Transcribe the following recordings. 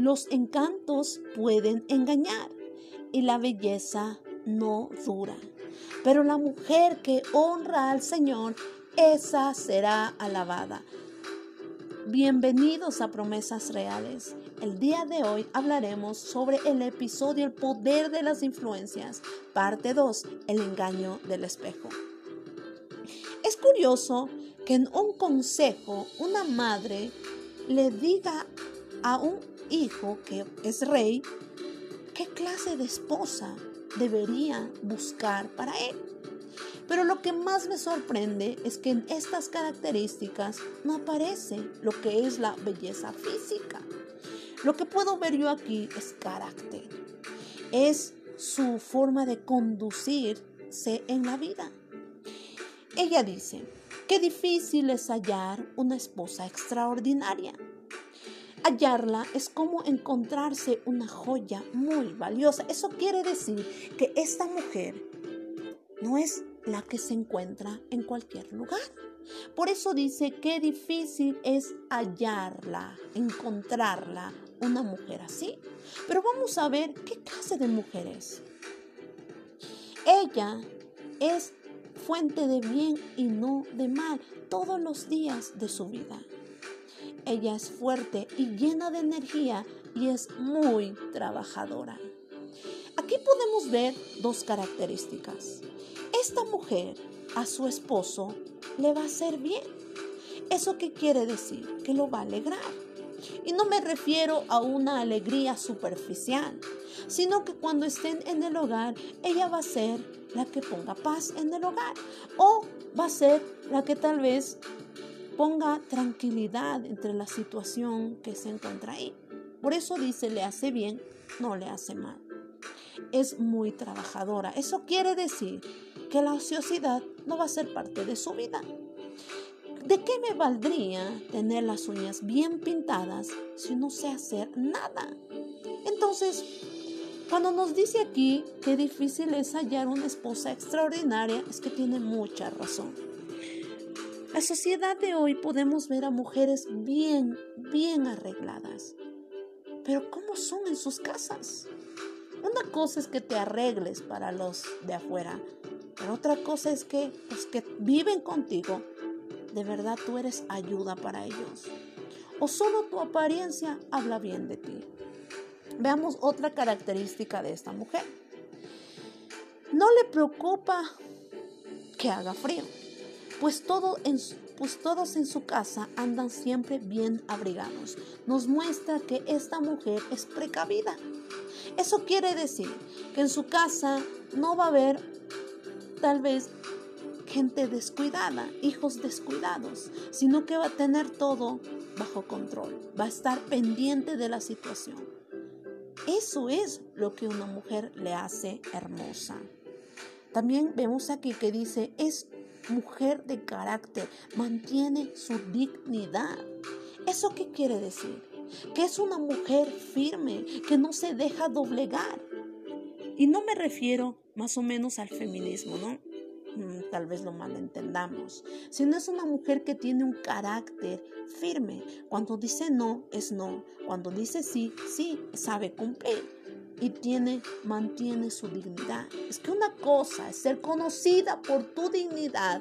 Los encantos pueden engañar y la belleza no dura. Pero la mujer que honra al Señor, esa será alabada. Bienvenidos a Promesas Reales. El día de hoy hablaremos sobre el episodio El poder de las influencias, parte 2, el engaño del espejo. Es curioso que en un consejo una madre le diga a un hijo que es rey qué clase de esposa debería buscar para él. Pero lo que más me sorprende es que en estas características no aparece lo que es la belleza física. Lo que puedo ver yo aquí es carácter. Es su forma de conducirse en la vida. Ella dice, qué difícil es hallar una esposa extraordinaria. Hallarla es como encontrarse una joya muy valiosa. Eso quiere decir que esta mujer no es la que se encuentra en cualquier lugar. Por eso dice que difícil es hallarla, encontrarla, una mujer así. Pero vamos a ver qué clase de mujer es. Ella es fuente de bien y no de mal todos los días de su vida. Ella es fuerte y llena de energía y es muy trabajadora. Aquí podemos ver dos características. Esta mujer a su esposo le va a hacer bien. ¿Eso qué quiere decir? Que lo va a alegrar. Y no me refiero a una alegría superficial, sino que cuando estén en el hogar, ella va a ser la que ponga paz en el hogar o va a ser la que tal vez ponga tranquilidad entre la situación que se encuentra ahí. Por eso dice, le hace bien, no le hace mal. Es muy trabajadora. Eso quiere decir que la ociosidad no va a ser parte de su vida. ¿De qué me valdría tener las uñas bien pintadas si no sé hacer nada? Entonces, cuando nos dice aquí que difícil es hallar una esposa extraordinaria, es que tiene mucha razón. La sociedad de hoy podemos ver a mujeres bien, bien arregladas. Pero ¿cómo son en sus casas? Una cosa es que te arregles para los de afuera, pero otra cosa es que los que viven contigo, de verdad tú eres ayuda para ellos. O solo tu apariencia habla bien de ti. Veamos otra característica de esta mujer. No le preocupa que haga frío pues, en, pues todos en su casa andan siempre bien abrigados. Nos muestra que esta mujer es precavida. Eso quiere decir que en su casa no va a haber tal vez gente descuidada, hijos descuidados, sino que va a tener todo bajo control, va a estar pendiente de la situación. Eso es lo que una mujer le hace hermosa. También vemos aquí que dice, es mujer de carácter, mantiene su dignidad. ¿Eso qué quiere decir? Que es una mujer firme, que no se deja doblegar. Y no me refiero más o menos al feminismo, ¿no? Mm, tal vez lo malentendamos, sino es una mujer que tiene un carácter firme. Cuando dice no, es no. Cuando dice sí, sí, sabe cumplir y tiene, mantiene su dignidad. Es que una cosa es ser conocida por tu dignidad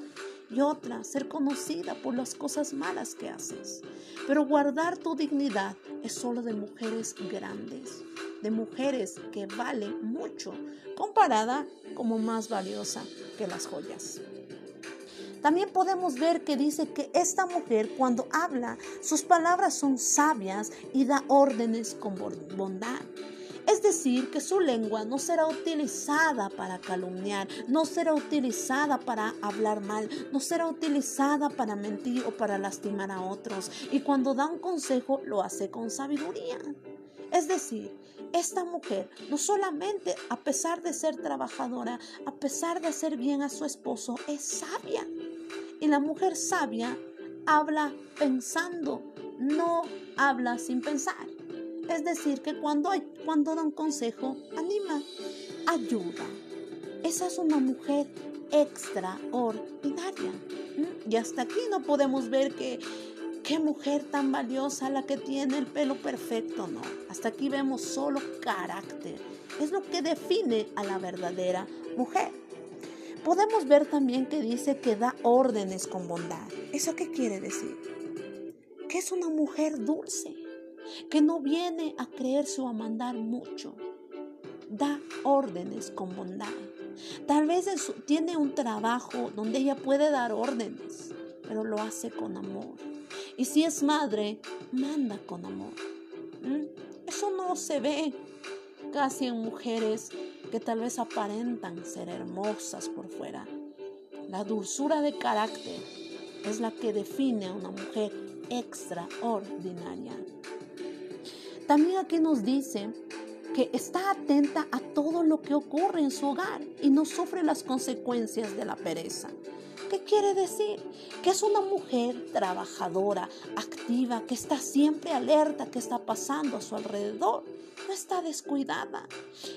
y otra ser conocida por las cosas malas que haces. Pero guardar tu dignidad es solo de mujeres grandes, de mujeres que valen mucho, comparada como más valiosa que las joyas. También podemos ver que dice que esta mujer cuando habla, sus palabras son sabias y da órdenes con bondad. Es decir, que su lengua no será utilizada para calumniar, no será utilizada para hablar mal, no será utilizada para mentir o para lastimar a otros. Y cuando da un consejo, lo hace con sabiduría. Es decir, esta mujer no solamente a pesar de ser trabajadora, a pesar de hacer bien a su esposo, es sabia. Y la mujer sabia habla pensando, no habla sin pensar. Es decir, que cuando, da un consejo, anima, ayuda. Esa es una mujer extraordinaria. Y hasta aquí no podemos ver que qué mujer tan valiosa la que tiene el pelo perfecto, no. Hasta aquí vemos solo carácter. Es lo que define a la verdadera mujer. Podemos ver también que dice que da órdenes con bondad. ¿Eso qué quiere decir? Que es una mujer dulce, que no viene a creerse o a mandar mucho. Da órdenes con bondad. Tal vez tiene un trabajo donde ella puede dar órdenes, pero lo hace con amor. Y si es madre, manda con amor. ¿Mm? Eso no se ve casi en mujeres que tal vez aparentan ser hermosas por fuera. La dulzura de carácter es la que define a una mujer extraordinaria. También aquí nos dice que está atenta a todo lo que ocurre en su hogar y no sufre las consecuencias de la pereza. ¿Qué quiere decir? Que es una mujer trabajadora, activa, que está siempre alerta que está pasando a su alrededor. No está descuidada.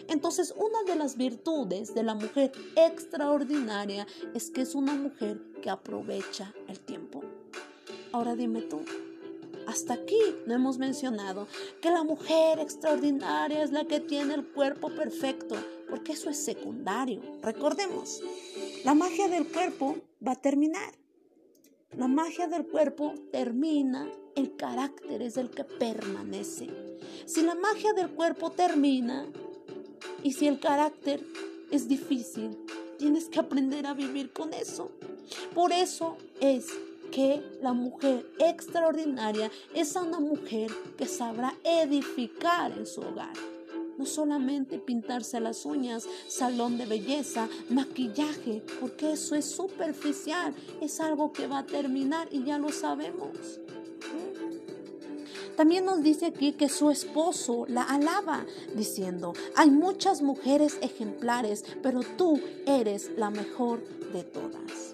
Entonces, una de las virtudes de la mujer extraordinaria es que es una mujer que aprovecha el tiempo. Ahora dime tú, hasta aquí no hemos mencionado que la mujer extraordinaria es la que tiene el cuerpo perfecto, porque eso es secundario. Recordemos, la magia del cuerpo va a terminar. La magia del cuerpo termina, el carácter es el que permanece. Si la magia del cuerpo termina y si el carácter es difícil, tienes que aprender a vivir con eso. Por eso es que la mujer extraordinaria es una mujer que sabrá edificar en su hogar no solamente pintarse las uñas, salón de belleza, maquillaje, porque eso es superficial, es algo que va a terminar y ya lo sabemos. ¿Mm? También nos dice aquí que su esposo la alaba, diciendo, hay muchas mujeres ejemplares, pero tú eres la mejor de todas.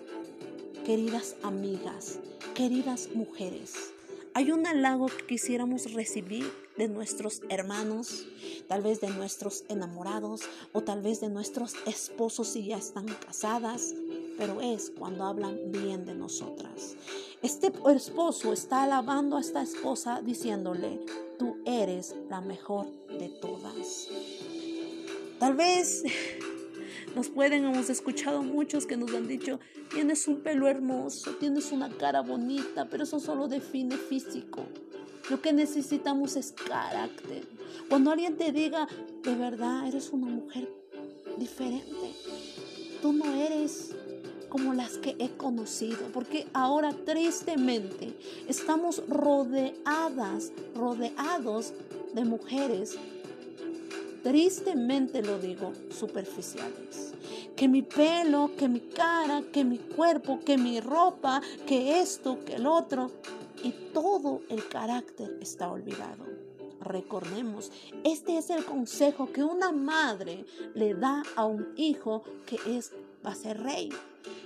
Queridas amigas, queridas mujeres, hay un halago que quisiéramos recibir de nuestros hermanos, tal vez de nuestros enamorados o tal vez de nuestros esposos si ya están casadas, pero es cuando hablan bien de nosotras. Este esposo está alabando a esta esposa diciéndole, tú eres la mejor de todas. Tal vez nos pueden, hemos escuchado muchos que nos han dicho, tienes un pelo hermoso, tienes una cara bonita, pero eso solo define físico. Lo que necesitamos es carácter. Cuando alguien te diga, de verdad, eres una mujer diferente, tú no eres como las que he conocido, porque ahora tristemente estamos rodeadas, rodeados de mujeres tristemente lo digo, superficiales. Que mi pelo, que mi cara, que mi cuerpo, que mi ropa, que esto, que el otro. Y todo el carácter está olvidado. Recordemos, este es el consejo que una madre le da a un hijo que es, va a ser rey.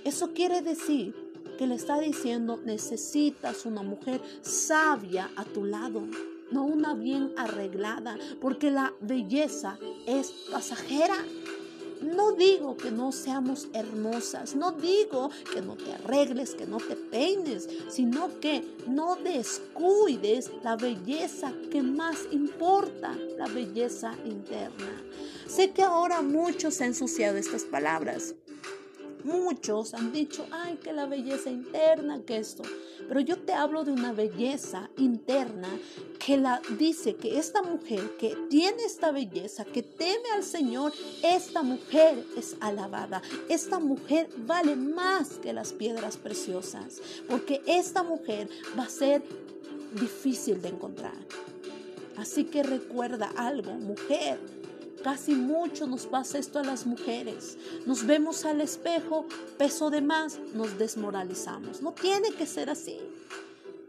Eso quiere decir que le está diciendo, necesitas una mujer sabia a tu lado no una bien arreglada, porque la belleza es pasajera. No digo que no seamos hermosas, no digo que no te arregles, que no te peines, sino que no descuides la belleza que más importa, la belleza interna. Sé que ahora muchos han ensuciado estas palabras, Muchos han dicho, ay, que la belleza interna, que esto. Pero yo te hablo de una belleza interna que la dice que esta mujer que tiene esta belleza, que teme al Señor, esta mujer es alabada. Esta mujer vale más que las piedras preciosas, porque esta mujer va a ser difícil de encontrar. Así que recuerda algo, mujer, Casi mucho nos pasa esto a las mujeres. Nos vemos al espejo, peso de más, nos desmoralizamos. No tiene que ser así.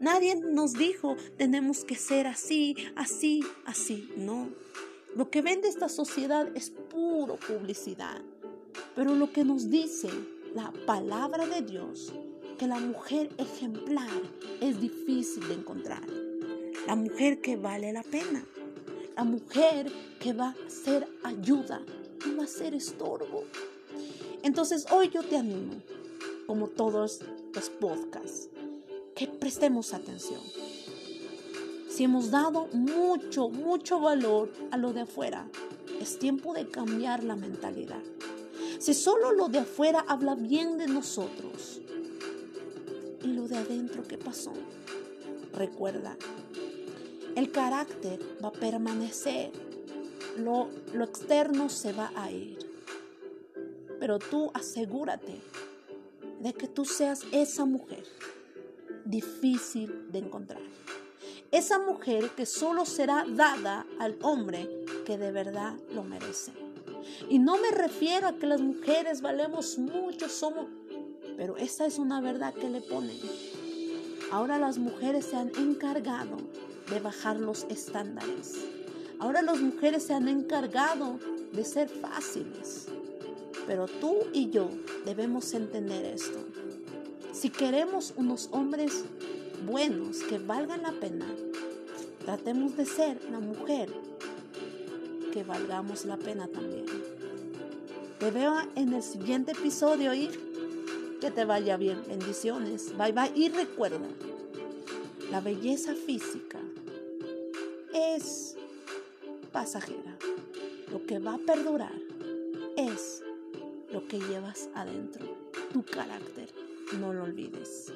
Nadie nos dijo, tenemos que ser así, así, así. No. Lo que vende esta sociedad es puro publicidad. Pero lo que nos dice la palabra de Dios, que la mujer ejemplar es difícil de encontrar. La mujer que vale la pena la mujer que va a ser ayuda, no va a ser estorbo. Entonces hoy yo te animo, como todos los podcasts, que prestemos atención. Si hemos dado mucho, mucho valor a lo de afuera, es tiempo de cambiar la mentalidad. Si solo lo de afuera habla bien de nosotros, ¿y lo de adentro qué pasó? Recuerda, el carácter va a permanecer, lo, lo externo se va a ir. Pero tú asegúrate de que tú seas esa mujer difícil de encontrar. Esa mujer que solo será dada al hombre que de verdad lo merece. Y no me refiero a que las mujeres valemos mucho, somos, pero esa es una verdad que le ponen. Ahora las mujeres se han encargado de bajar los estándares. Ahora las mujeres se han encargado de ser fáciles. Pero tú y yo debemos entender esto. Si queremos unos hombres buenos que valgan la pena, tratemos de ser la mujer que valgamos la pena también. Te veo en el siguiente episodio y que te vaya bien. Bendiciones. Bye bye. Y recuerda, la belleza física es pasajera. Lo que va a perdurar es lo que llevas adentro, tu carácter. No lo olvides.